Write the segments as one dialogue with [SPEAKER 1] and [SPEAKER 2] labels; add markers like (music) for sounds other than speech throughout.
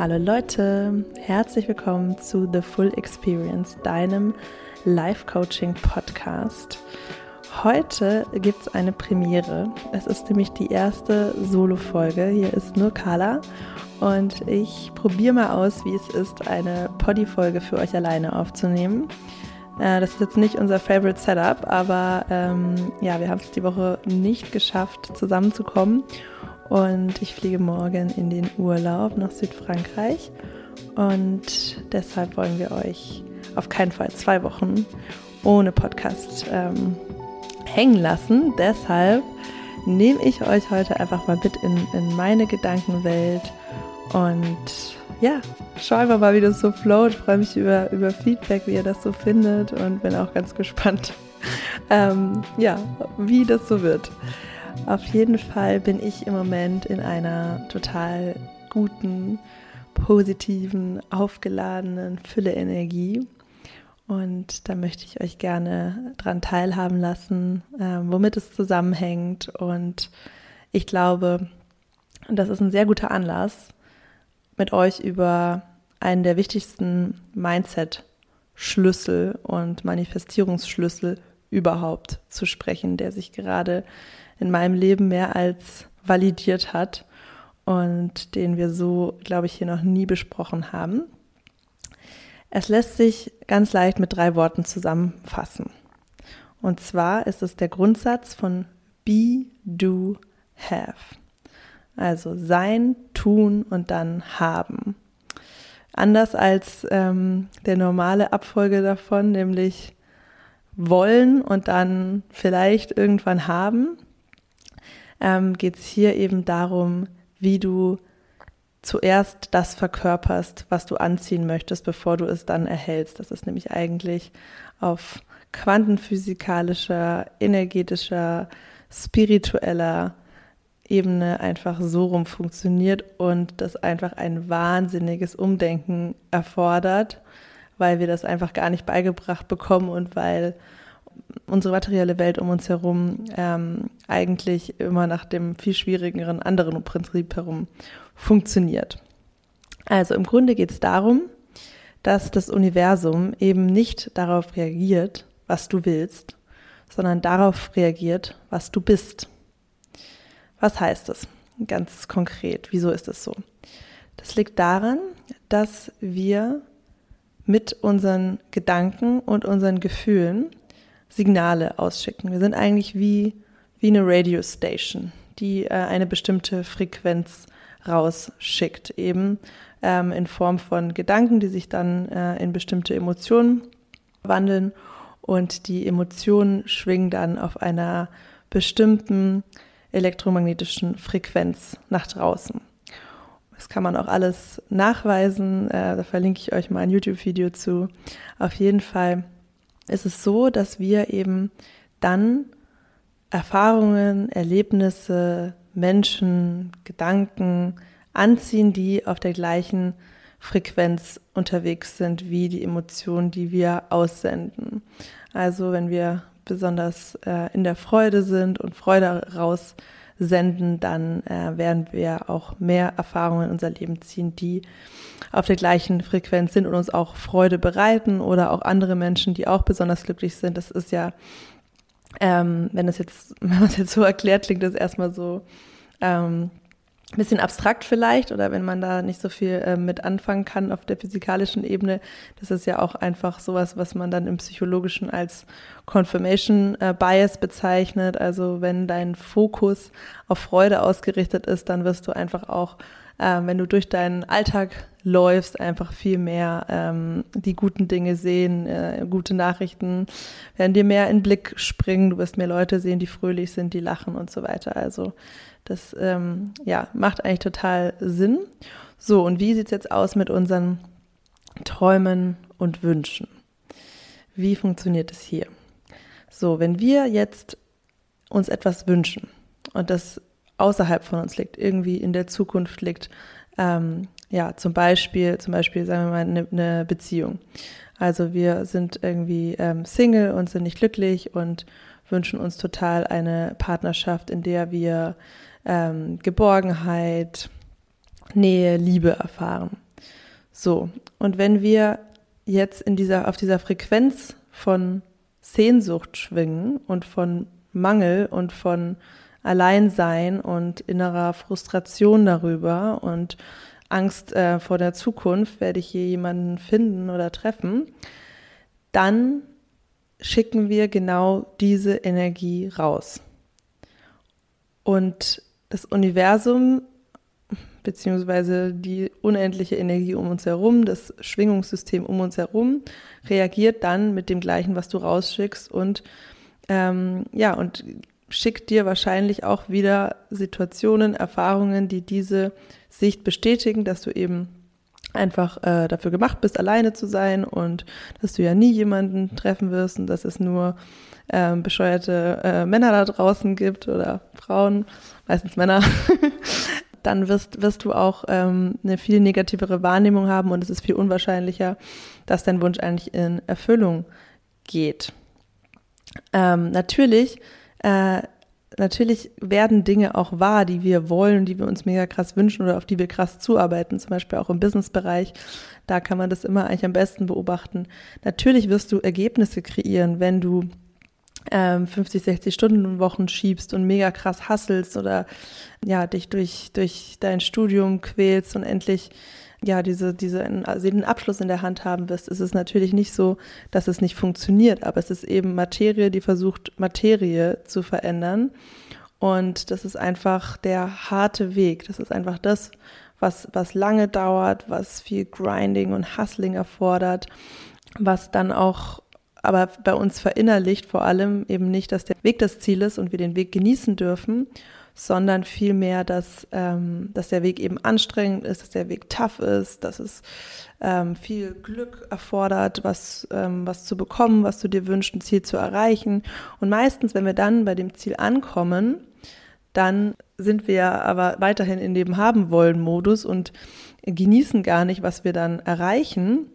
[SPEAKER 1] Hallo Leute, herzlich willkommen zu The Full Experience, deinem Life-Coaching-Podcast. Heute gibt es eine Premiere. Es ist nämlich die erste Solo-Folge. Hier ist nur Carla und ich probiere mal aus, wie es ist, eine Poddy-Folge für euch alleine aufzunehmen. Äh, das ist jetzt nicht unser Favorite Setup, aber ähm, ja, wir haben es die Woche nicht geschafft, zusammenzukommen. Und ich fliege morgen in den Urlaub nach Südfrankreich. Und deshalb wollen wir euch auf keinen Fall zwei Wochen ohne Podcast ähm, hängen lassen. Deshalb nehme ich euch heute einfach mal mit in, in meine Gedankenwelt und ja, schauen wir mal, wie das so float. Freue mich über, über Feedback, wie ihr das so findet und bin auch ganz gespannt, (laughs) ähm, ja, wie das so wird. Auf jeden Fall bin ich im Moment in einer total guten, positiven, aufgeladenen Fülle Energie. Und da möchte ich euch gerne dran teilhaben lassen, äh, womit es zusammenhängt. Und ich glaube, das ist ein sehr guter Anlass, mit euch über einen der wichtigsten Mindset-Schlüssel und Manifestierungsschlüssel überhaupt zu sprechen, der sich gerade in meinem Leben mehr als validiert hat und den wir so, glaube ich, hier noch nie besprochen haben. Es lässt sich ganz leicht mit drei Worten zusammenfassen. Und zwar ist es der Grundsatz von Be, Do, Have. Also sein, tun und dann haben. Anders als ähm, der normale Abfolge davon, nämlich wollen und dann vielleicht irgendwann haben, ähm, geht es hier eben darum, wie du zuerst das verkörperst, was du anziehen möchtest, bevor du es dann erhältst. Das ist nämlich eigentlich auf quantenphysikalischer, energetischer, spiritueller Ebene einfach so rum funktioniert und das einfach ein wahnsinniges Umdenken erfordert, weil wir das einfach gar nicht beigebracht bekommen und weil unsere materielle Welt um uns herum ähm, eigentlich immer nach dem viel schwierigeren anderen Prinzip herum funktioniert. Also im Grunde geht es darum, dass das Universum eben nicht darauf reagiert, was du willst, sondern darauf reagiert, was du bist. Was heißt das ganz konkret? Wieso ist es so? Das liegt daran, dass wir mit unseren Gedanken und unseren Gefühlen Signale ausschicken. Wir sind eigentlich wie, wie eine Radio Station, die äh, eine bestimmte Frequenz rausschickt, eben ähm, in Form von Gedanken, die sich dann äh, in bestimmte Emotionen wandeln und die Emotionen schwingen dann auf einer bestimmten elektromagnetischen Frequenz nach draußen. Das kann man auch alles nachweisen. Äh, da verlinke ich euch mal ein YouTube-Video zu. Auf jeden Fall ist es so, dass wir eben dann Erfahrungen, Erlebnisse, Menschen, Gedanken anziehen, die auf der gleichen Frequenz unterwegs sind wie die Emotionen, die wir aussenden. Also wenn wir besonders äh, in der Freude sind und Freude raussenden, dann äh, werden wir auch mehr Erfahrungen in unser Leben ziehen, die auf der gleichen Frequenz sind und uns auch Freude bereiten oder auch andere Menschen, die auch besonders glücklich sind. Das ist ja, ähm, wenn es jetzt, (laughs) wenn man es jetzt so erklärt, klingt das erstmal so ähm, bisschen abstrakt vielleicht oder wenn man da nicht so viel äh, mit anfangen kann auf der physikalischen Ebene, das ist ja auch einfach sowas, was man dann im psychologischen als Confirmation äh, Bias bezeichnet. Also wenn dein Fokus auf Freude ausgerichtet ist, dann wirst du einfach auch, äh, wenn du durch deinen Alltag läufst, einfach viel mehr ähm, die guten Dinge sehen, äh, gute Nachrichten werden dir mehr in den Blick springen, du wirst mehr Leute sehen, die fröhlich sind, die lachen und so weiter. Also das ähm, ja, macht eigentlich total Sinn. So, und wie sieht es jetzt aus mit unseren Träumen und Wünschen? Wie funktioniert es hier? So, wenn wir jetzt uns etwas wünschen und das außerhalb von uns liegt, irgendwie in der Zukunft liegt, ähm, ja, zum Beispiel, zum Beispiel, sagen wir mal, eine, eine Beziehung. Also wir sind irgendwie ähm, Single und sind nicht glücklich und wünschen uns total eine Partnerschaft, in der wir ähm, Geborgenheit, Nähe, Liebe erfahren. So, und wenn wir jetzt in dieser, auf dieser Frequenz von Sehnsucht schwingen und von Mangel und von Alleinsein und innerer Frustration darüber und Angst äh, vor der Zukunft, werde ich je jemanden finden oder treffen, dann schicken wir genau diese Energie raus. Und das Universum beziehungsweise die unendliche Energie um uns herum, das Schwingungssystem um uns herum, reagiert dann mit dem gleichen, was du rausschickst und ähm, ja, und schickt dir wahrscheinlich auch wieder Situationen, Erfahrungen, die diese Sicht bestätigen, dass du eben einfach äh, dafür gemacht bist, alleine zu sein und dass du ja nie jemanden treffen wirst und dass es nur äh, bescheuerte äh, Männer da draußen gibt oder Frauen, meistens Männer, (laughs) dann wirst, wirst du auch ähm, eine viel negativere Wahrnehmung haben und es ist viel unwahrscheinlicher, dass dein Wunsch eigentlich in Erfüllung geht. Ähm, natürlich, äh, natürlich werden Dinge auch wahr, die wir wollen, die wir uns mega krass wünschen oder auf die wir krass zuarbeiten, zum Beispiel auch im Businessbereich. Da kann man das immer eigentlich am besten beobachten. Natürlich wirst du Ergebnisse kreieren, wenn du 50, 60 Stunden Wochen schiebst und mega krass hasselst oder ja, dich durch, durch dein Studium quälst und endlich ja, diese, diese, also den Abschluss in der Hand haben wirst, ist es natürlich nicht so, dass es nicht funktioniert, aber es ist eben Materie, die versucht, Materie zu verändern. Und das ist einfach der harte Weg. Das ist einfach das, was, was lange dauert, was viel Grinding und Hustling erfordert, was dann auch aber bei uns verinnerlicht vor allem eben nicht, dass der Weg das Ziel ist und wir den Weg genießen dürfen, sondern vielmehr, dass, ähm, dass der Weg eben anstrengend ist, dass der Weg tough ist, dass es ähm, viel Glück erfordert, was, ähm, was zu bekommen, was du dir wünschst, ein Ziel zu erreichen. Und meistens, wenn wir dann bei dem Ziel ankommen, dann sind wir aber weiterhin in dem Haben wollen Modus und genießen gar nicht, was wir dann erreichen,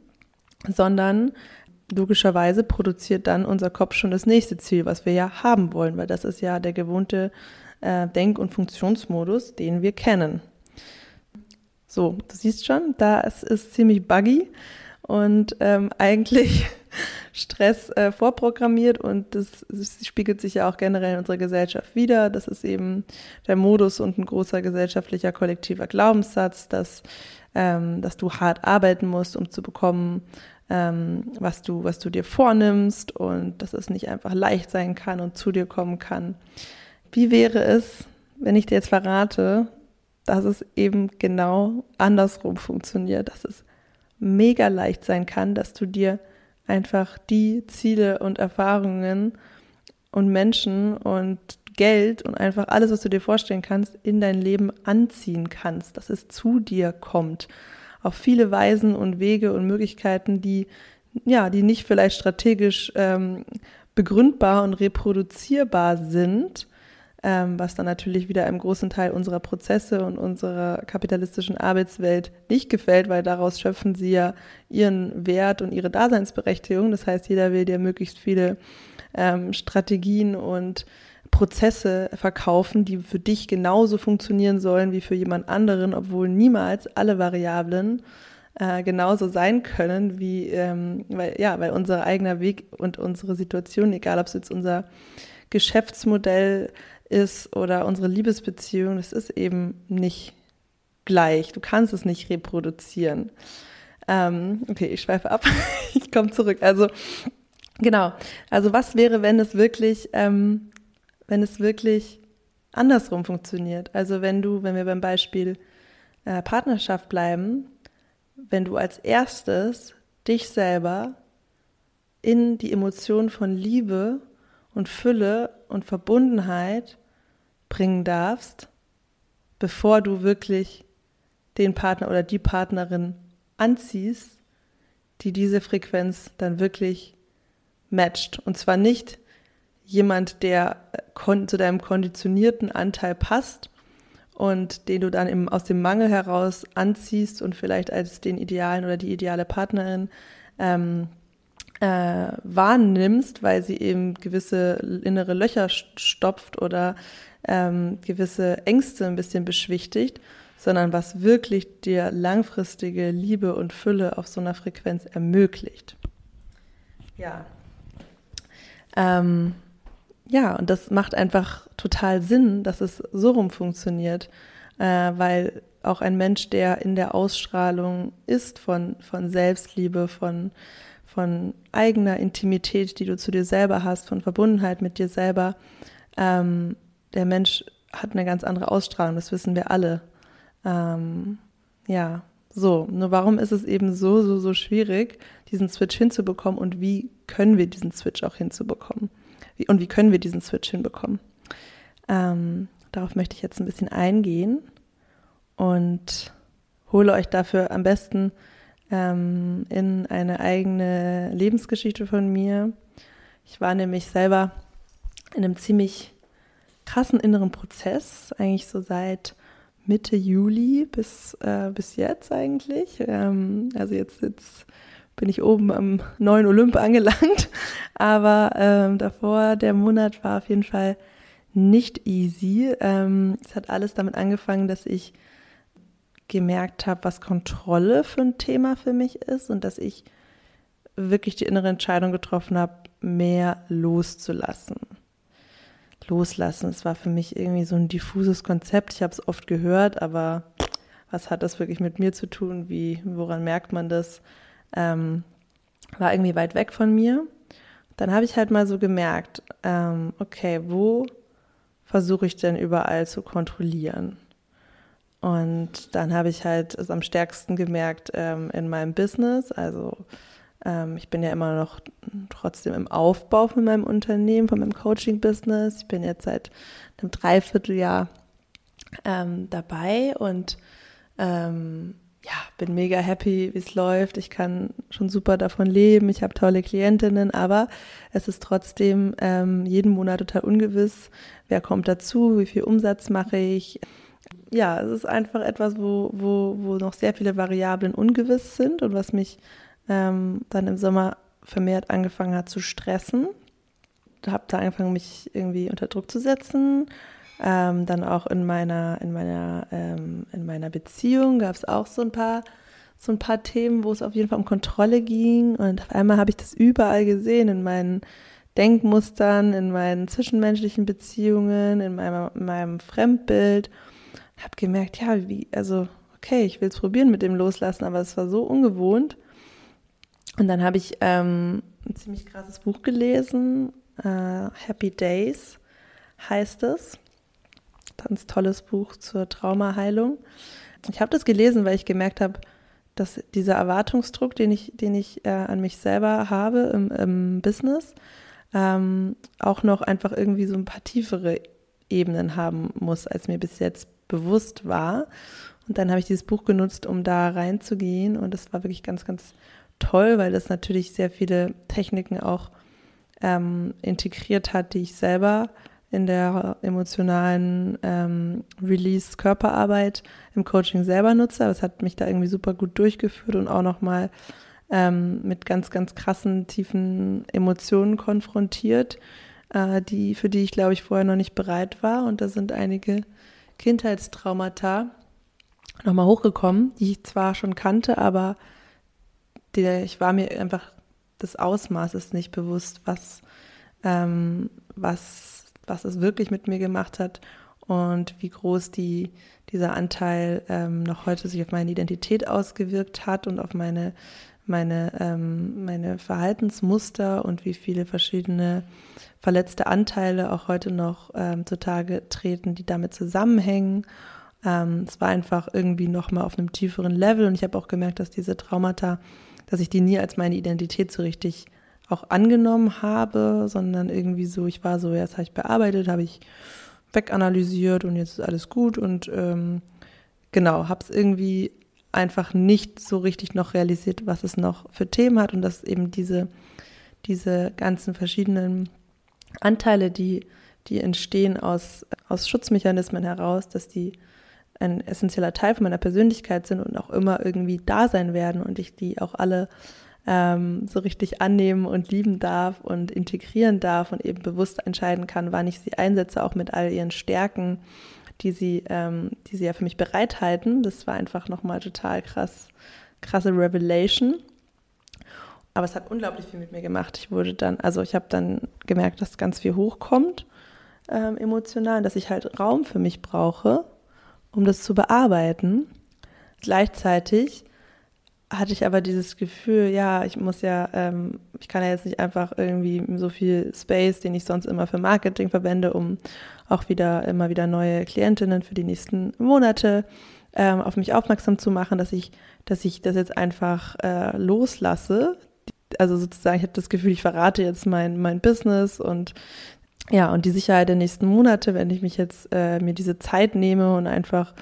[SPEAKER 1] sondern logischerweise produziert dann unser Kopf schon das nächste Ziel, was wir ja haben wollen, weil das ist ja der gewohnte äh, Denk- und Funktionsmodus, den wir kennen. So, du siehst schon, da ist ziemlich buggy und ähm, eigentlich (laughs) Stress äh, vorprogrammiert und das, das, spiegelt sich ja auch generell in unserer Gesellschaft wieder. Das ist eben der Modus und ein großer gesellschaftlicher kollektiver Glaubenssatz, dass, ähm, dass du hart arbeiten musst, um zu bekommen, ähm, was, du, was du dir vornimmst und dass es nicht einfach leicht sein kann und zu dir kommen kann. Wie wäre es, wenn ich dir jetzt verrate, dass es eben genau andersrum funktioniert, dass es mega leicht sein kann, dass du dir einfach die Ziele und Erfahrungen und Menschen und Geld und einfach alles, was du dir vorstellen kannst, in dein Leben anziehen kannst, dass es zu dir kommt. Auf viele Weisen und Wege und Möglichkeiten, die ja, die nicht vielleicht strategisch ähm, begründbar und reproduzierbar sind, ähm, was dann natürlich wieder einem großen Teil unserer Prozesse und unserer kapitalistischen Arbeitswelt nicht gefällt, weil daraus schöpfen sie ja ihren Wert und ihre Daseinsberechtigung. Das heißt, jeder will dir möglichst viele ähm, Strategien und Prozesse verkaufen, die für dich genauso funktionieren sollen wie für jemand anderen, obwohl niemals alle Variablen äh, genauso sein können, wie, ähm, weil, ja, weil unser eigener Weg und unsere Situation, egal ob es jetzt unser Geschäftsmodell ist oder unsere Liebesbeziehung, das ist eben nicht gleich. Du kannst es nicht reproduzieren. Ähm, okay, ich schweife ab. (laughs) ich komme zurück. Also, genau. Also, was wäre, wenn es wirklich ähm, wenn es wirklich andersrum funktioniert. Also wenn du, wenn wir beim Beispiel äh, Partnerschaft bleiben, wenn du als erstes dich selber in die Emotion von Liebe und Fülle und Verbundenheit bringen darfst, bevor du wirklich den Partner oder die Partnerin anziehst, die diese Frequenz dann wirklich matcht. Und zwar nicht jemand, der äh, zu deinem konditionierten Anteil passt und den du dann im, aus dem Mangel heraus anziehst und vielleicht als den idealen oder die ideale Partnerin ähm, äh, wahrnimmst, weil sie eben gewisse innere Löcher stopft oder ähm, gewisse Ängste ein bisschen beschwichtigt, sondern was wirklich dir langfristige Liebe und Fülle auf so einer Frequenz ermöglicht. Ja. Ähm, ja, und das macht einfach total Sinn, dass es so rum funktioniert, äh, weil auch ein Mensch, der in der Ausstrahlung ist von, von Selbstliebe, von, von eigener Intimität, die du zu dir selber hast, von Verbundenheit mit dir selber, ähm, der Mensch hat eine ganz andere Ausstrahlung, das wissen wir alle. Ähm, ja, so, nur warum ist es eben so, so, so schwierig, diesen Switch hinzubekommen und wie können wir diesen Switch auch hinzubekommen? Wie, und wie können wir diesen Switch hinbekommen? Ähm, darauf möchte ich jetzt ein bisschen eingehen und hole euch dafür am besten ähm, in eine eigene Lebensgeschichte von mir. Ich war nämlich selber in einem ziemlich krassen inneren Prozess, eigentlich so seit Mitte Juli bis, äh, bis jetzt eigentlich. Ähm, also jetzt, jetzt bin ich oben am neuen Olymp angelangt. (laughs) Aber ähm, davor, der Monat war auf jeden Fall nicht easy. Ähm, es hat alles damit angefangen, dass ich gemerkt habe, was Kontrolle für ein Thema für mich ist und dass ich wirklich die innere Entscheidung getroffen habe, mehr loszulassen loslassen. Es war für mich irgendwie so ein diffuses Konzept. Ich habe es oft gehört, aber was hat das wirklich mit mir zu tun? Wie, woran merkt man das? Ähm, war irgendwie weit weg von mir. Dann habe ich halt mal so gemerkt, ähm, okay, wo versuche ich denn überall zu kontrollieren? Und dann habe ich halt es am stärksten gemerkt ähm, in meinem Business, also ähm, ich bin ja immer noch trotzdem im Aufbau von meinem Unternehmen, von meinem Coaching-Business. Ich bin jetzt seit einem Dreivierteljahr ähm, dabei und ähm, ja, bin mega happy, wie es läuft. Ich kann schon super davon leben. Ich habe tolle Klientinnen, aber es ist trotzdem ähm, jeden Monat total ungewiss, wer kommt dazu, wie viel Umsatz mache ich. Ja, es ist einfach etwas, wo, wo, wo noch sehr viele Variablen ungewiss sind und was mich ähm, dann im Sommer vermehrt angefangen hat zu stressen. Habe da angefangen, mich irgendwie unter Druck zu setzen. Ähm, dann auch in meiner, in meiner, ähm, in meiner Beziehung gab es auch so ein paar, so ein paar Themen, wo es auf jeden Fall um Kontrolle ging. Und auf einmal habe ich das überall gesehen, in meinen Denkmustern, in meinen zwischenmenschlichen Beziehungen, in meinem, in meinem Fremdbild. Habe gemerkt, ja, wie, also, okay, ich will es probieren mit dem Loslassen, aber es war so ungewohnt. Und dann habe ich ähm, ein ziemlich krasses Buch gelesen, äh, Happy Days heißt es. Ganz tolles Buch zur Traumaheilung. Ich habe das gelesen, weil ich gemerkt habe, dass dieser Erwartungsdruck, den ich, den ich äh, an mich selber habe im, im Business, ähm, auch noch einfach irgendwie so ein paar tiefere Ebenen haben muss, als mir bis jetzt bewusst war. Und dann habe ich dieses Buch genutzt, um da reinzugehen. Und es war wirklich ganz, ganz toll, weil das natürlich sehr viele Techniken auch ähm, integriert hat, die ich selber in der emotionalen ähm, Release-Körperarbeit im Coaching selber nutze. Aber es hat mich da irgendwie super gut durchgeführt und auch nochmal ähm, mit ganz, ganz krassen, tiefen Emotionen konfrontiert, äh, die, für die ich, glaube ich, vorher noch nicht bereit war. Und da sind einige Kindheitstraumata nochmal hochgekommen, die ich zwar schon kannte, aber die, ich war mir einfach des Ausmaßes nicht bewusst, was, ähm, was, was es wirklich mit mir gemacht hat und wie groß die, dieser Anteil ähm, noch heute sich auf meine Identität ausgewirkt hat und auf meine, meine, ähm, meine Verhaltensmuster und wie viele verschiedene verletzte Anteile auch heute noch ähm, zutage treten, die damit zusammenhängen. Ähm, es war einfach irgendwie nochmal auf einem tieferen Level und ich habe auch gemerkt, dass diese Traumata dass ich die nie als meine Identität so richtig auch angenommen habe, sondern irgendwie so, ich war so, jetzt habe ich bearbeitet, habe ich weganalysiert und jetzt ist alles gut und ähm, genau, habe es irgendwie einfach nicht so richtig noch realisiert, was es noch für Themen hat und dass eben diese, diese ganzen verschiedenen Anteile, die, die entstehen aus, aus Schutzmechanismen heraus, dass die ein essentieller Teil von meiner Persönlichkeit sind und auch immer irgendwie da sein werden und ich die auch alle ähm, so richtig annehmen und lieben darf und integrieren darf und eben bewusst entscheiden kann, wann ich sie einsetze, auch mit all ihren Stärken, die sie, ähm, die sie ja für mich bereithalten. Das war einfach nochmal total krass, krasse Revelation. Aber es hat unglaublich viel mit mir gemacht. Ich wurde dann, also ich habe dann gemerkt, dass ganz viel hochkommt ähm, emotional, dass ich halt Raum für mich brauche, um das zu bearbeiten. Gleichzeitig hatte ich aber dieses Gefühl, ja, ich muss ja, ähm, ich kann ja jetzt nicht einfach irgendwie so viel Space, den ich sonst immer für Marketing verwende, um auch wieder immer wieder neue Klientinnen für die nächsten Monate ähm, auf mich aufmerksam zu machen, dass ich, dass ich das jetzt einfach äh, loslasse. Also sozusagen, ich habe das Gefühl, ich verrate jetzt mein, mein Business und ja, und die Sicherheit der nächsten Monate, wenn ich mich jetzt äh, mir diese Zeit nehme und einfach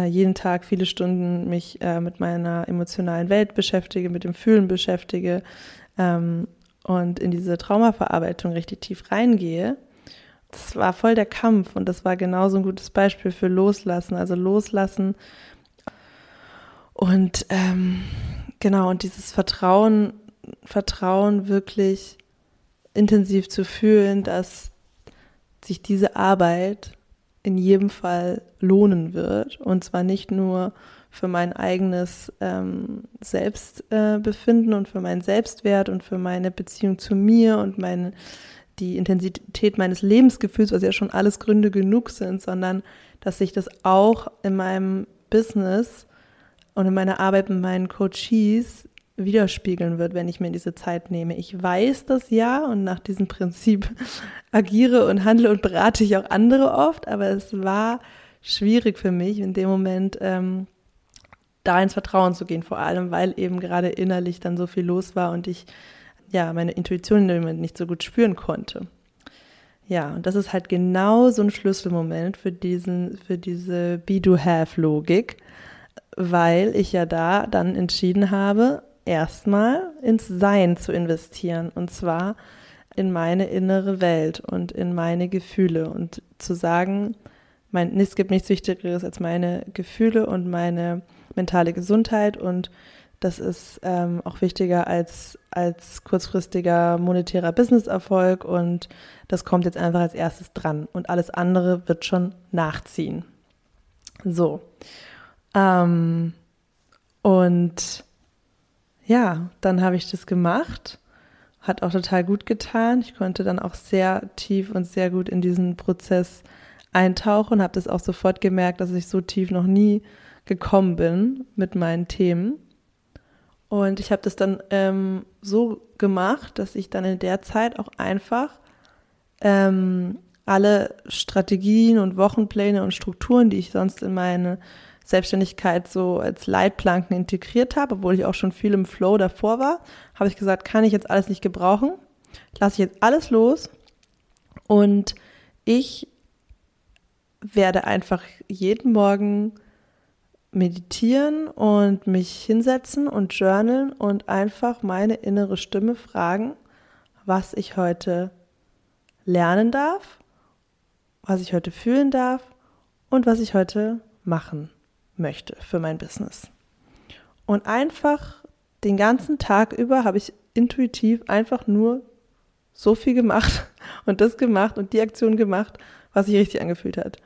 [SPEAKER 1] jeden Tag viele Stunden mich äh, mit meiner emotionalen Welt beschäftige, mit dem Fühlen beschäftige ähm, und in diese Traumaverarbeitung richtig tief reingehe. Das war voll der Kampf und das war genauso ein gutes Beispiel für Loslassen. Also Loslassen und ähm, genau und dieses Vertrauen, Vertrauen wirklich intensiv zu fühlen, dass sich diese Arbeit in jedem Fall lohnen wird. Und zwar nicht nur für mein eigenes ähm, Selbstbefinden äh, und für meinen Selbstwert und für meine Beziehung zu mir und meine, die Intensität meines Lebensgefühls, was ja schon alles Gründe genug sind, sondern dass sich das auch in meinem Business und in meiner Arbeit mit meinen Coaches widerspiegeln wird, wenn ich mir diese Zeit nehme. Ich weiß das ja und nach diesem Prinzip (laughs) agiere und handle und berate ich auch andere oft, aber es war schwierig für mich in dem Moment ähm, da ins Vertrauen zu gehen, vor allem weil eben gerade innerlich dann so viel los war und ich ja meine Intuition in dem Moment nicht so gut spüren konnte. Ja, und das ist halt genau so ein Schlüsselmoment für diesen, für diese Be-Do-Have-Logik, weil ich ja da dann entschieden habe, erstmal ins Sein zu investieren und zwar in meine innere Welt und in meine Gefühle und zu sagen, mein, es gibt nichts Wichtigeres als meine Gefühle und meine mentale Gesundheit und das ist ähm, auch wichtiger als, als kurzfristiger monetärer Businesserfolg und das kommt jetzt einfach als erstes dran und alles andere wird schon nachziehen. So. Ähm, und ja, dann habe ich das gemacht. Hat auch total gut getan. Ich konnte dann auch sehr tief und sehr gut in diesen Prozess eintauchen, habe das auch sofort gemerkt, dass ich so tief noch nie gekommen bin mit meinen Themen. Und ich habe das dann ähm, so gemacht, dass ich dann in der Zeit auch einfach ähm, alle Strategien und Wochenpläne und Strukturen, die ich sonst in meine Selbstständigkeit so als Leitplanken integriert habe, obwohl ich auch schon viel im Flow davor war, habe ich gesagt, kann ich jetzt alles nicht gebrauchen, lasse ich jetzt alles los und ich werde einfach jeden Morgen meditieren und mich hinsetzen und journalen und einfach meine innere Stimme fragen, was ich heute lernen darf, was ich heute fühlen darf und was ich heute machen möchte für mein Business. Und einfach den ganzen Tag über habe ich intuitiv einfach nur so viel gemacht (laughs) und das gemacht und die Aktion gemacht, was sich richtig angefühlt hat.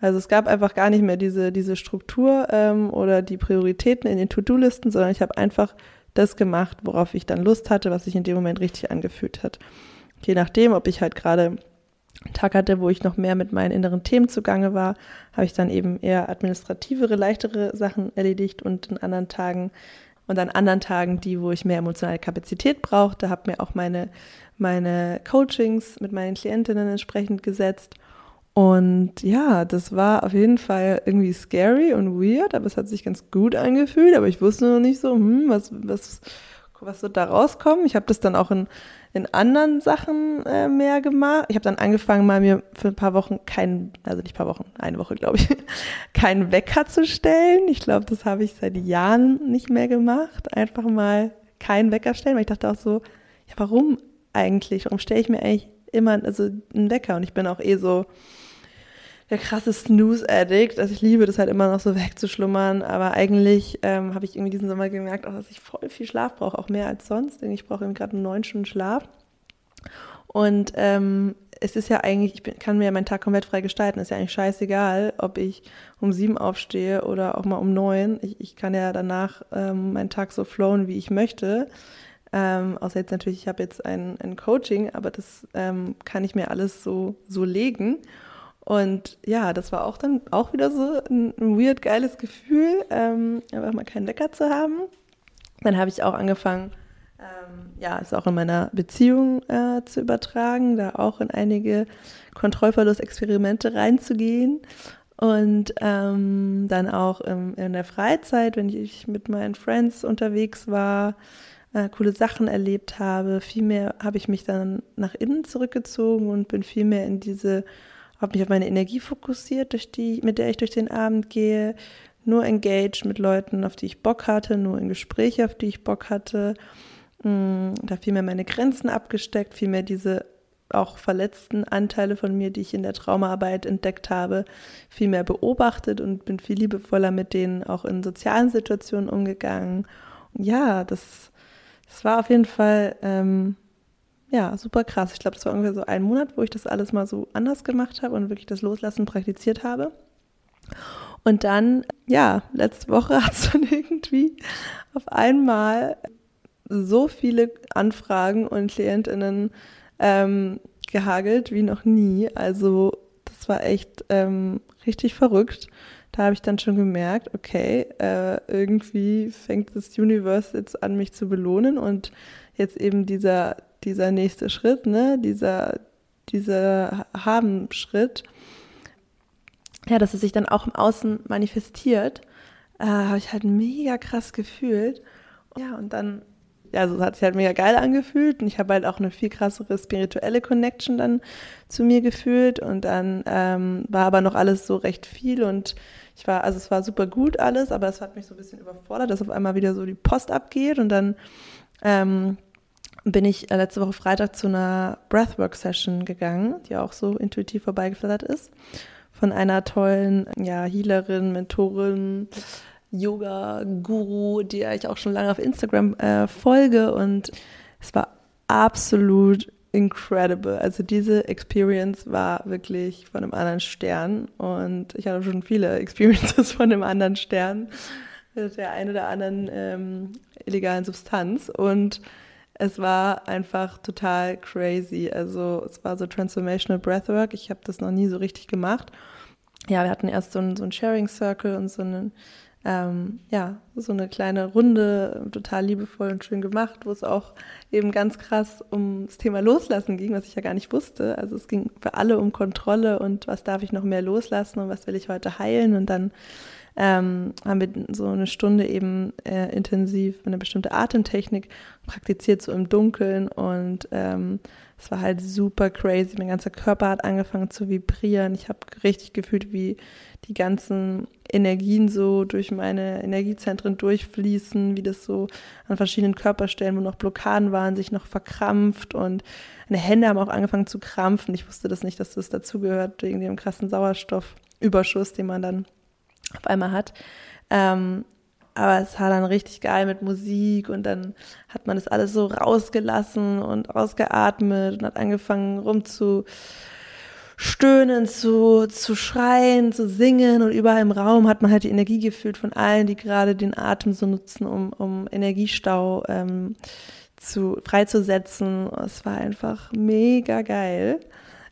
[SPEAKER 1] Also es gab einfach gar nicht mehr diese, diese Struktur ähm, oder die Prioritäten in den To-Do-Listen, sondern ich habe einfach das gemacht, worauf ich dann Lust hatte, was sich in dem Moment richtig angefühlt hat. Je nachdem, ob ich halt gerade Tag hatte, wo ich noch mehr mit meinen inneren Themen zugange war, habe ich dann eben eher administrativere, leichtere Sachen erledigt und in anderen Tagen und an anderen Tagen die, wo ich mehr emotionale Kapazität brauchte, habe mir auch meine, meine Coachings mit meinen Klientinnen entsprechend gesetzt. Und ja, das war auf jeden Fall irgendwie scary und weird, aber es hat sich ganz gut angefühlt. Aber ich wusste noch nicht so, hm, was, was, was wird da rauskommen. Ich habe das dann auch in in anderen Sachen äh, mehr gemacht. Ich habe dann angefangen, mal mir für ein paar Wochen keinen, also nicht paar Wochen, eine Woche glaube ich, (laughs) keinen Wecker zu stellen. Ich glaube, das habe ich seit Jahren nicht mehr gemacht. Einfach mal keinen Wecker stellen, weil ich dachte auch so, ja, warum eigentlich? Warum stelle ich mir eigentlich immer also einen Wecker? Und ich bin auch eh so der krasse Snooze-Addict. Also ich liebe das halt immer noch so wegzuschlummern, aber eigentlich ähm, habe ich irgendwie diesen Sommer gemerkt, auch, dass ich voll viel Schlaf brauche, auch mehr als sonst. Denn ich brauche irgendwie gerade neun Stunden Schlaf. Und ähm, es ist ja eigentlich, ich bin, kann mir meinen Tag komplett frei gestalten. Ist ja eigentlich scheißegal, ob ich um sieben aufstehe oder auch mal um neun. Ich, ich kann ja danach ähm, meinen Tag so flowen, wie ich möchte. Ähm, außer jetzt natürlich, ich habe jetzt ein, ein Coaching, aber das ähm, kann ich mir alles so, so legen. Und ja, das war auch dann auch wieder so ein, ein weird geiles Kefühl, ähm, einfach mal keinen Wecker zu haben. Dann habe ich auch angefangen, ähm, ja, es auch in meiner Beziehung äh, zu übertragen, da auch in einige Kontrollverlustexperimente reinzugehen. Und ähm, dann auch im, in der Freizeit, wenn ich mit meinen Friends unterwegs war, äh, coole Sachen erlebt habe, viel mehr habe ich mich dann nach innen zurückgezogen und bin viel mehr in diese, habe mich auf meine Energie fokussiert, durch die, mit der ich durch den Abend gehe, nur engaged mit Leuten, auf die ich Bock hatte, nur in Gespräche, auf die ich Bock hatte. Mm, da viel mehr meine Grenzen abgesteckt, viel mehr diese auch verletzten Anteile von mir, die ich in der Traumaarbeit entdeckt habe, viel mehr beobachtet und bin viel liebevoller mit denen auch in sozialen Situationen umgegangen. Ja, das es war auf jeden Fall ähm, ja super krass. Ich glaube, das war ungefähr so ein Monat, wo ich das alles mal so anders gemacht habe und wirklich das Loslassen praktiziert habe. Und dann, ja, letzte Woche hat es dann irgendwie auf einmal so viele Anfragen und KlientInnen ähm, gehagelt wie noch nie. Also das war echt ähm, richtig verrückt da habe ich dann schon gemerkt, okay, äh, irgendwie fängt das Universe jetzt an, mich zu belohnen und jetzt eben dieser, dieser nächste Schritt, ne, dieser, dieser Haben-Schritt, ja, dass es sich dann auch im Außen manifestiert, äh, habe ich halt mega krass gefühlt. Ja, und dann ja, es hat sich halt mega geil angefühlt und ich habe halt auch eine viel krassere spirituelle Connection dann zu mir gefühlt und dann ähm, war aber noch alles so recht viel und ich war, also es war super gut alles, aber es hat mich so ein bisschen überfordert, dass auf einmal wieder so die Post abgeht und dann ähm, bin ich äh, letzte Woche Freitag zu einer Breathwork-Session gegangen, die auch so intuitiv vorbeigeflattert ist, von einer tollen ja, Healerin, Mentorin, Yoga-Guru, die ich auch schon lange auf Instagram äh, folge. Und es war absolut incredible. Also diese Experience war wirklich von einem anderen Stern. Und ich hatte schon viele (laughs) Experiences von einem anderen Stern der einen oder anderen ähm, illegalen Substanz. Und es war einfach total crazy. Also es war so Transformational Breathwork. Ich habe das noch nie so richtig gemacht. Ja, wir hatten erst so ein, so ein Sharing Circle und so einen ähm, ja, so eine kleine Runde, total liebevoll und schön gemacht, wo es auch eben ganz krass um das Thema Loslassen ging, was ich ja gar nicht wusste. Also es ging für alle um Kontrolle und was darf ich noch mehr loslassen und was will ich heute heilen. Und dann ähm, haben wir so eine Stunde eben äh, intensiv eine bestimmte Atemtechnik praktiziert, so im Dunkeln und ähm, es war halt super crazy. Mein ganzer Körper hat angefangen zu vibrieren. Ich habe richtig gefühlt, wie die ganzen Energien so durch meine Energiezentren durchfließen, wie das so an verschiedenen Körperstellen, wo noch Blockaden waren, sich noch verkrampft und meine Hände haben auch angefangen zu krampfen. Ich wusste das nicht, dass das dazugehört, wegen dem krassen Sauerstoffüberschuss, den man dann auf einmal hat. Ähm, aber es war dann richtig geil mit Musik und dann hat man das alles so rausgelassen und ausgeatmet und hat angefangen rumzu stöhnen, zu, zu schreien, zu singen und überall im Raum hat man halt die Energie gefühlt von allen, die gerade den Atem so nutzen, um, um Energiestau ähm, zu, freizusetzen. Es war einfach mega geil.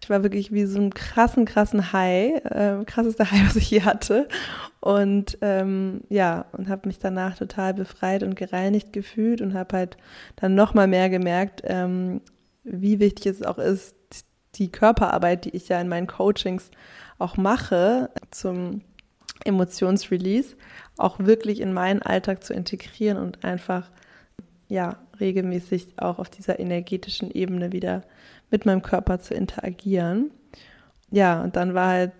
[SPEAKER 1] Ich war wirklich wie so ein krassen, krassen High, äh, krassester High, (laughs) was ich je hatte. Und ähm, ja, und habe mich danach total befreit und gereinigt gefühlt und habe halt dann nochmal mehr gemerkt, ähm, wie wichtig es auch ist, die Körperarbeit, die ich ja in meinen Coachings auch mache, zum Emotionsrelease, auch wirklich in meinen Alltag zu integrieren und einfach ja regelmäßig auch auf dieser energetischen Ebene wieder mit meinem Körper zu interagieren. Ja, und dann war halt,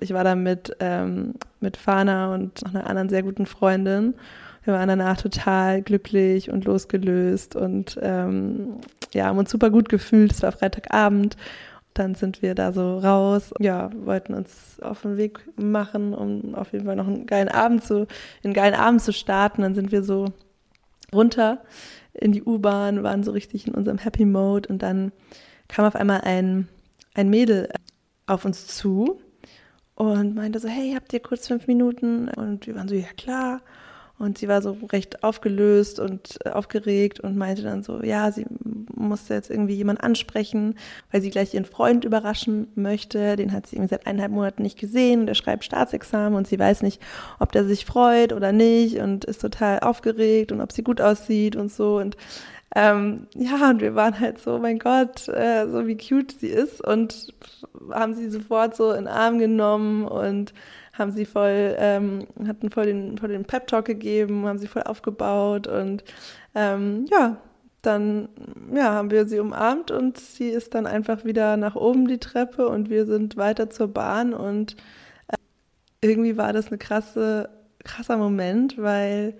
[SPEAKER 1] ich war da mit, ähm, mit Fana und noch einer anderen sehr guten Freundin. Wir waren danach total glücklich und losgelöst und ähm, ja, haben uns super gut gefühlt. Es war Freitagabend. Dann sind wir da so raus, ja, wollten uns auf den Weg machen, um auf jeden Fall noch einen geilen Abend zu, einen geilen Abend zu starten. Dann sind wir so runter in die U-Bahn, waren so richtig in unserem Happy Mode und dann kam auf einmal ein, ein Mädel auf uns zu und meinte so, hey, habt ihr kurz fünf Minuten? Und wir waren so, ja klar. Und sie war so recht aufgelöst und äh, aufgeregt und meinte dann so, ja, sie musste jetzt irgendwie jemand ansprechen, weil sie gleich ihren Freund überraschen möchte. Den hat sie irgendwie seit eineinhalb Monaten nicht gesehen. Der schreibt Staatsexamen und sie weiß nicht, ob der sich freut oder nicht und ist total aufgeregt und ob sie gut aussieht und so. Und ähm, ja, und wir waren halt so, mein Gott, äh, so wie cute sie ist und haben sie sofort so in den Arm genommen und haben sie voll, ähm, hatten voll den, voll den Pep-Talk gegeben, haben sie voll aufgebaut und ähm, ja, dann ja, haben wir sie umarmt und sie ist dann einfach wieder nach oben die Treppe und wir sind weiter zur Bahn und äh, irgendwie war das eine krasse, krasser Moment, weil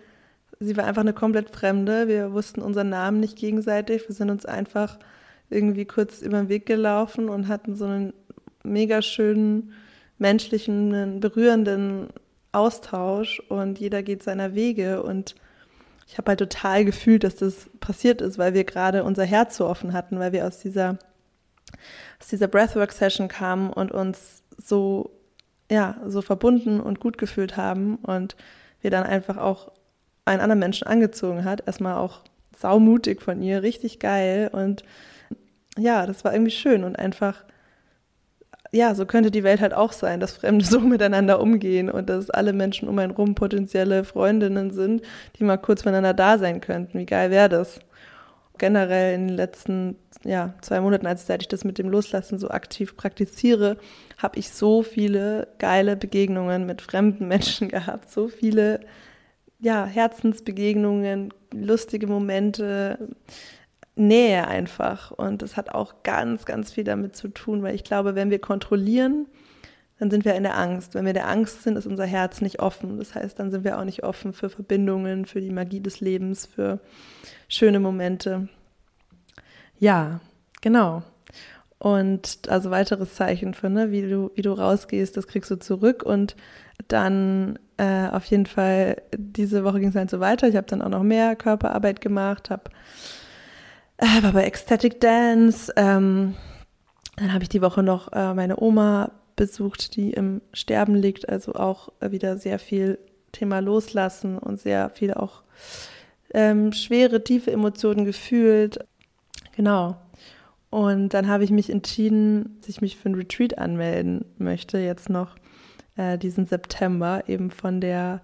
[SPEAKER 1] sie war einfach eine komplett Fremde. Wir wussten unseren Namen nicht gegenseitig. Wir sind uns einfach irgendwie kurz über den Weg gelaufen und hatten so einen mega schönen, menschlichen, berührenden Austausch und jeder geht seiner Wege und ich habe halt total gefühlt, dass das passiert ist, weil wir gerade unser Herz so offen hatten, weil wir aus dieser, aus dieser Breathwork-Session kamen und uns so, ja, so verbunden und gut gefühlt haben und wir dann einfach auch einen anderen Menschen angezogen hat. Erstmal auch saumutig von ihr, richtig geil. Und ja, das war irgendwie schön und einfach, ja, so könnte die Welt halt auch sein, dass Fremde (laughs) so miteinander umgehen und dass alle Menschen um einen rum potenzielle Freundinnen sind, die mal kurz miteinander da sein könnten. Wie geil wäre das? Generell in den letzten ja, zwei Monaten, als seit ich das mit dem Loslassen so aktiv praktiziere, habe ich so viele geile Begegnungen mit fremden (laughs) Menschen gehabt, so viele ja, Herzensbegegnungen, lustige Momente, Nähe einfach. Und das hat auch ganz, ganz viel damit zu tun, weil ich glaube, wenn wir kontrollieren, dann sind wir in der Angst. Wenn wir in der Angst sind, ist unser Herz nicht offen. Das heißt, dann sind wir auch nicht offen für Verbindungen, für die Magie des Lebens, für schöne Momente. Ja, genau. Und also weiteres Zeichen für, ne, wie du, wie du rausgehst, das kriegst du zurück. Und dann äh, auf jeden Fall, diese Woche ging es halt so weiter. Ich habe dann auch noch mehr Körperarbeit gemacht, hab, äh, war bei Ecstatic Dance. Ähm, dann habe ich die Woche noch äh, meine Oma besucht, die im Sterben liegt. Also auch wieder sehr viel Thema Loslassen und sehr viel auch ähm, schwere, tiefe Emotionen gefühlt. Genau. Und dann habe ich mich entschieden, dass ich mich für ein Retreat anmelden möchte, jetzt noch äh, diesen September, eben von der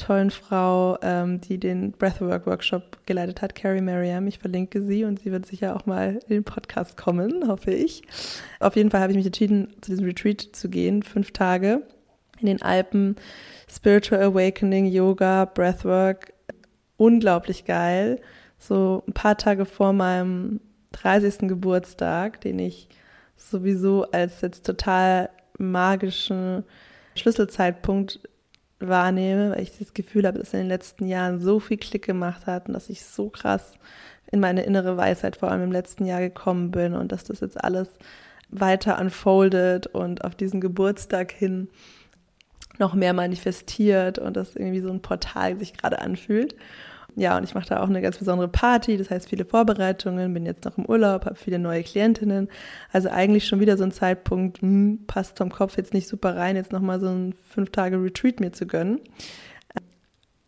[SPEAKER 1] tollen Frau, ähm, die den Breathwork Workshop geleitet hat, Carrie Mariam. Ich verlinke sie und sie wird sicher auch mal in den Podcast kommen, hoffe ich. Auf jeden Fall habe ich mich entschieden, zu diesem Retreat zu gehen, fünf Tage in den Alpen, Spiritual Awakening, Yoga, Breathwork, unglaublich geil. So ein paar Tage vor meinem 30. Geburtstag, den ich sowieso als jetzt total magischen Schlüsselzeitpunkt wahrnehme, weil ich das Gefühl habe, dass in den letzten Jahren so viel Klick gemacht hat und dass ich so krass in meine innere Weisheit vor allem im letzten Jahr gekommen bin und dass das jetzt alles weiter unfoldet und auf diesen Geburtstag hin noch mehr manifestiert und das irgendwie so ein Portal sich gerade anfühlt. Ja, und ich mache da auch eine ganz besondere Party, das heißt viele Vorbereitungen, bin jetzt noch im Urlaub, habe viele neue Klientinnen. Also eigentlich schon wieder so ein Zeitpunkt, hm, passt vom Kopf jetzt nicht super rein, jetzt nochmal so ein fünf Tage Retreat mir zu gönnen.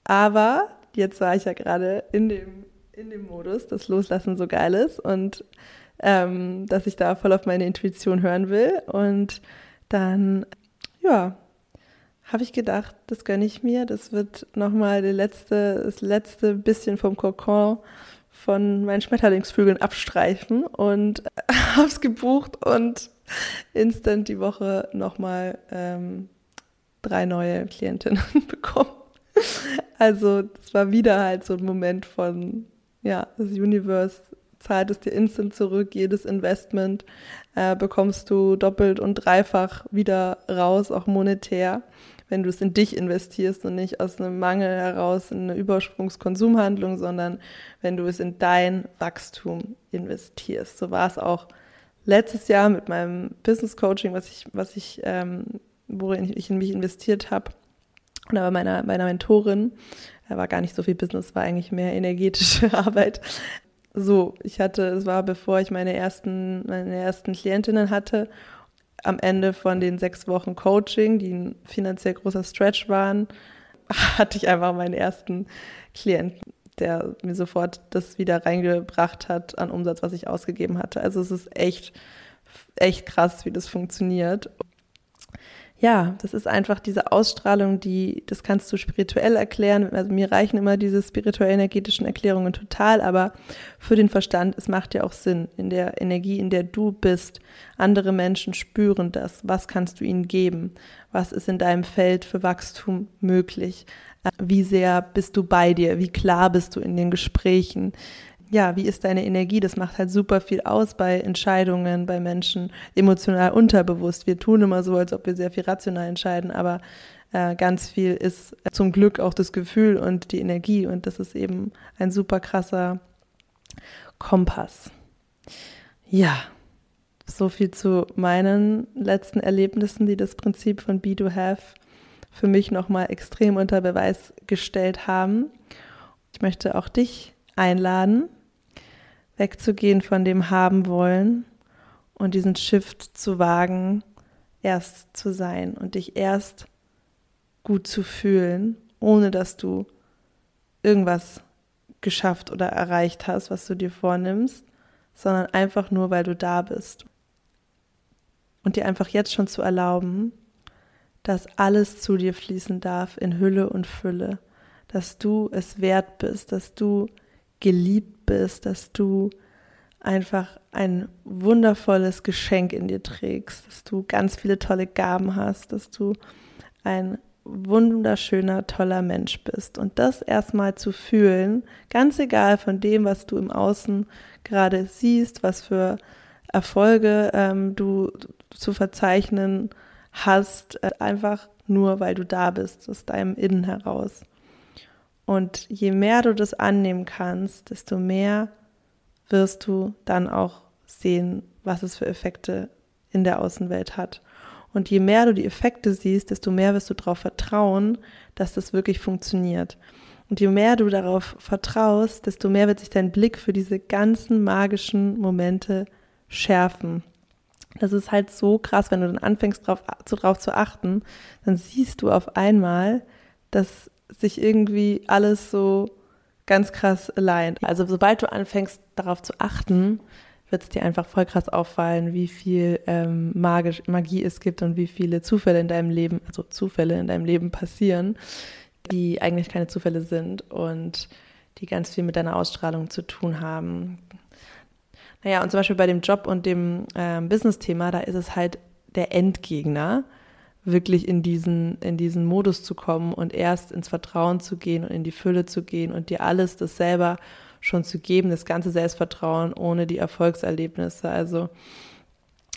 [SPEAKER 1] Aber jetzt war ich ja gerade in dem, in dem Modus, dass Loslassen so geil ist und ähm, dass ich da voll auf meine Intuition hören will. Und dann, ja, habe ich gedacht, das gönne ich mir. Das wird nochmal letzte, das letzte bisschen vom Kokon von meinen Schmetterlingsflügeln abstreifen und (laughs) habe es gebucht und instant die Woche nochmal ähm, drei neue Klientinnen (laughs) bekommen. Also das war wieder halt so ein Moment von, ja, das Universe zahlt es dir instant zurück, jedes Investment äh, bekommst du doppelt und dreifach wieder raus, auch monetär wenn du es in dich investierst und nicht aus einem Mangel heraus in eine Übersprungskonsumhandlung, sondern wenn du es in dein Wachstum investierst. So war es auch letztes Jahr mit meinem Business Coaching, was ich, was ich, ähm, worin ich in mich investiert habe. Und aber meiner, meiner Mentorin, da war gar nicht so viel Business, war eigentlich mehr energetische (laughs) Arbeit. so, ich hatte, es war bevor ich meine ersten, meine ersten Klientinnen hatte, am Ende von den sechs Wochen Coaching, die ein finanziell großer Stretch waren, (laughs) hatte ich einfach meinen ersten Klienten, der mir sofort das wieder reingebracht hat an Umsatz, was ich ausgegeben hatte. Also es ist echt, echt krass, wie das funktioniert ja, das ist einfach diese Ausstrahlung, die, das kannst du spirituell erklären. Also mir reichen immer diese spirituell-energetischen Erklärungen total, aber für den Verstand, es macht ja auch Sinn. In der Energie, in der du bist, andere Menschen spüren das. Was kannst du ihnen geben? Was ist in deinem Feld für Wachstum möglich? Wie sehr bist du bei dir? Wie klar bist du in den Gesprächen? Ja, wie ist deine Energie? Das macht halt super viel aus bei Entscheidungen, bei Menschen emotional unterbewusst. Wir tun immer so, als ob wir sehr viel rational entscheiden, aber äh, ganz viel ist zum Glück auch das Gefühl und die Energie und das ist eben ein super krasser Kompass. Ja, so viel zu meinen letzten Erlebnissen, die das Prinzip von Be Do Have für mich nochmal extrem unter Beweis gestellt haben. Ich möchte auch dich einladen, wegzugehen von dem haben wollen und diesen Shift zu wagen, erst zu sein und dich erst gut zu fühlen, ohne dass du irgendwas geschafft oder erreicht hast, was du dir vornimmst, sondern einfach nur, weil du da bist. Und dir einfach jetzt schon zu erlauben, dass alles zu dir fließen darf in Hülle und Fülle, dass du es wert bist, dass du geliebt bist, dass du einfach ein wundervolles Geschenk in dir trägst, dass du ganz viele tolle Gaben hast, dass du ein wunderschöner, toller Mensch bist. Und das erstmal zu fühlen, ganz egal von dem, was du im Außen gerade siehst, was für Erfolge ähm, du zu verzeichnen hast, äh, einfach nur, weil du da bist, aus deinem Innen heraus. Und je mehr du das annehmen kannst, desto mehr wirst du dann auch sehen, was es für Effekte in der Außenwelt hat. Und je mehr du die Effekte siehst, desto mehr wirst du darauf vertrauen, dass das wirklich funktioniert. Und je mehr du darauf vertraust, desto mehr wird sich dein Blick für diese ganzen magischen Momente schärfen. Das ist halt so krass, wenn du dann anfängst, darauf drauf zu achten, dann siehst du auf einmal, dass sich irgendwie alles so ganz krass aligned. Also sobald du anfängst darauf zu achten, wird es dir einfach voll krass auffallen, wie viel ähm, magisch, Magie es gibt und wie viele Zufälle in deinem Leben, also Zufälle in deinem Leben passieren, die eigentlich keine Zufälle sind und die ganz viel mit deiner Ausstrahlung zu tun haben. Naja, und zum Beispiel bei dem Job und dem ähm, Business-Thema, da ist es halt der Endgegner wirklich in diesen, in diesen Modus zu kommen und erst ins Vertrauen zu gehen und in die Fülle zu gehen und dir alles das selber schon zu geben, das ganze Selbstvertrauen ohne die Erfolgserlebnisse. Also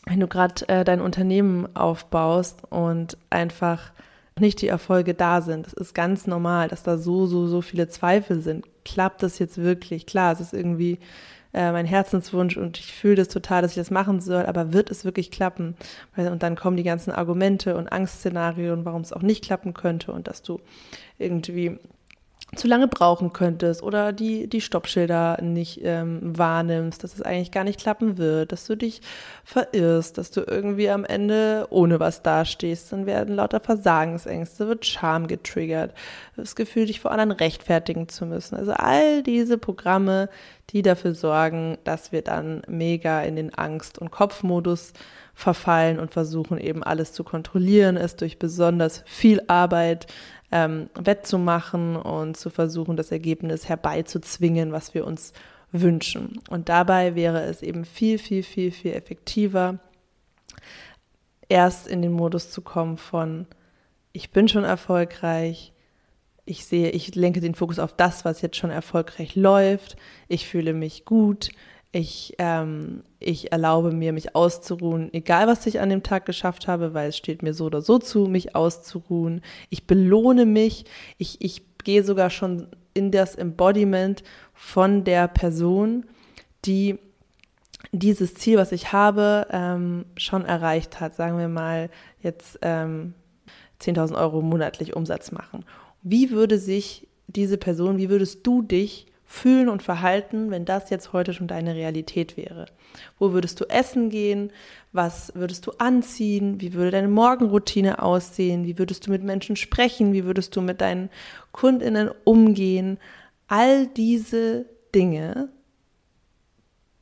[SPEAKER 1] wenn du gerade äh, dein Unternehmen aufbaust und einfach nicht die Erfolge da sind, das ist ganz normal, dass da so, so, so viele Zweifel sind. Klappt das jetzt wirklich? Klar, es ist irgendwie äh, mein Herzenswunsch und ich fühle das total, dass ich das machen soll, aber wird es wirklich klappen? Und dann kommen die ganzen Argumente und Angstszenarien, warum es auch nicht klappen könnte und dass du irgendwie zu lange brauchen könntest oder die, die Stoppschilder nicht ähm, wahrnimmst, dass es eigentlich gar nicht klappen wird, dass du dich verirrst, dass du irgendwie am Ende ohne was dastehst, dann werden lauter Versagensängste, wird Scham getriggert, das Gefühl, dich vor anderen rechtfertigen zu müssen. Also all diese Programme, die dafür sorgen, dass wir dann mega in den Angst- und Kopfmodus verfallen und versuchen eben alles zu kontrollieren, es durch besonders viel Arbeit ähm, wettzumachen und zu versuchen, das Ergebnis herbeizuzwingen, was wir uns wünschen. Und dabei wäre es eben viel, viel, viel, viel effektiver, erst in den Modus zu kommen von, ich bin schon erfolgreich, ich sehe, ich lenke den Fokus auf das, was jetzt schon erfolgreich läuft, ich fühle mich gut, ich, ähm, ich erlaube mir, mich auszuruhen, egal was ich an dem Tag geschafft habe, weil es steht mir so oder so zu, mich auszuruhen. Ich belohne mich. Ich, ich gehe sogar schon in das Embodiment von der Person, die dieses Ziel, was ich habe, ähm, schon erreicht hat. Sagen wir mal jetzt ähm, 10.000 Euro monatlich Umsatz machen. Wie würde sich diese Person, wie würdest du dich fühlen und verhalten, wenn das jetzt heute schon deine Realität wäre? Wo würdest du essen gehen? Was würdest du anziehen? Wie würde deine Morgenroutine aussehen? Wie würdest du mit Menschen sprechen? Wie würdest du mit deinen Kundinnen umgehen? All diese Dinge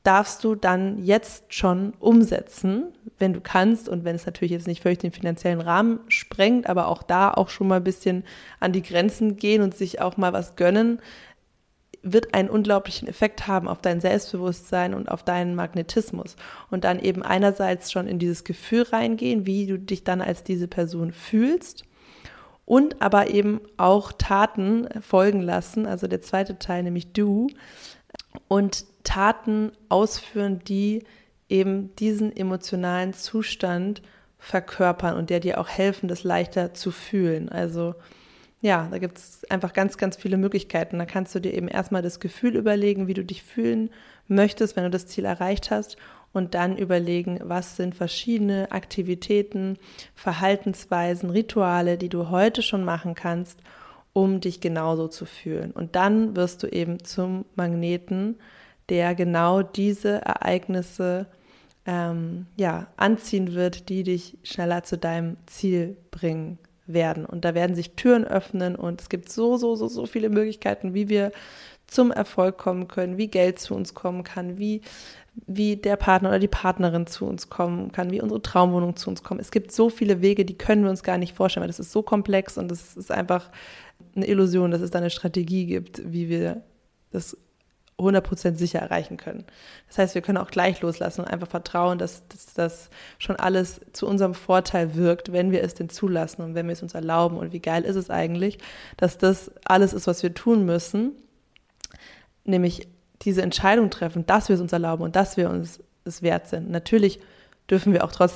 [SPEAKER 1] darfst du dann jetzt schon umsetzen, wenn du kannst und wenn es natürlich jetzt nicht völlig den finanziellen Rahmen sprengt, aber auch da auch schon mal ein bisschen an die Grenzen gehen und sich auch mal was gönnen, wird einen unglaublichen Effekt haben auf dein Selbstbewusstsein und auf deinen Magnetismus. Und dann eben einerseits schon in dieses Gefühl reingehen, wie du dich dann als diese Person fühlst und aber eben auch Taten folgen lassen, also der zweite Teil, nämlich du, und Taten ausführen, die eben diesen emotionalen Zustand verkörpern und der dir auch helfen, das leichter zu fühlen. Also ja, da gibt es einfach ganz, ganz viele Möglichkeiten. Da kannst du dir eben erstmal das Gefühl überlegen, wie du dich fühlen möchtest, wenn du das Ziel erreicht hast und dann überlegen, was sind verschiedene Aktivitäten, Verhaltensweisen, Rituale, die du heute schon machen kannst, um dich genauso zu fühlen. Und dann wirst du eben zum Magneten, der genau diese Ereignisse ähm, ja, anziehen wird, die dich schneller zu deinem Ziel bringen werden. Und da werden sich Türen öffnen und es gibt so, so, so, so viele Möglichkeiten, wie wir zum Erfolg kommen können, wie Geld zu uns kommen kann, wie, wie der Partner oder die Partnerin zu uns kommen kann, wie unsere Traumwohnung zu uns kommt. Es gibt so viele Wege, die können wir uns gar nicht vorstellen, weil das ist so komplex und es ist einfach eine Illusion, dass es da eine Strategie gibt, wie wir das 100% sicher erreichen können. Das heißt, wir können auch gleich loslassen und einfach vertrauen, dass, das schon alles zu unserem Vorteil wirkt, wenn wir es denn zulassen und wenn wir es uns erlauben. Und wie geil ist es eigentlich, dass das alles ist, was wir tun müssen, nämlich diese Entscheidung treffen, dass wir es uns erlauben und dass wir uns es wert sind. Natürlich dürfen wir auch trotzdem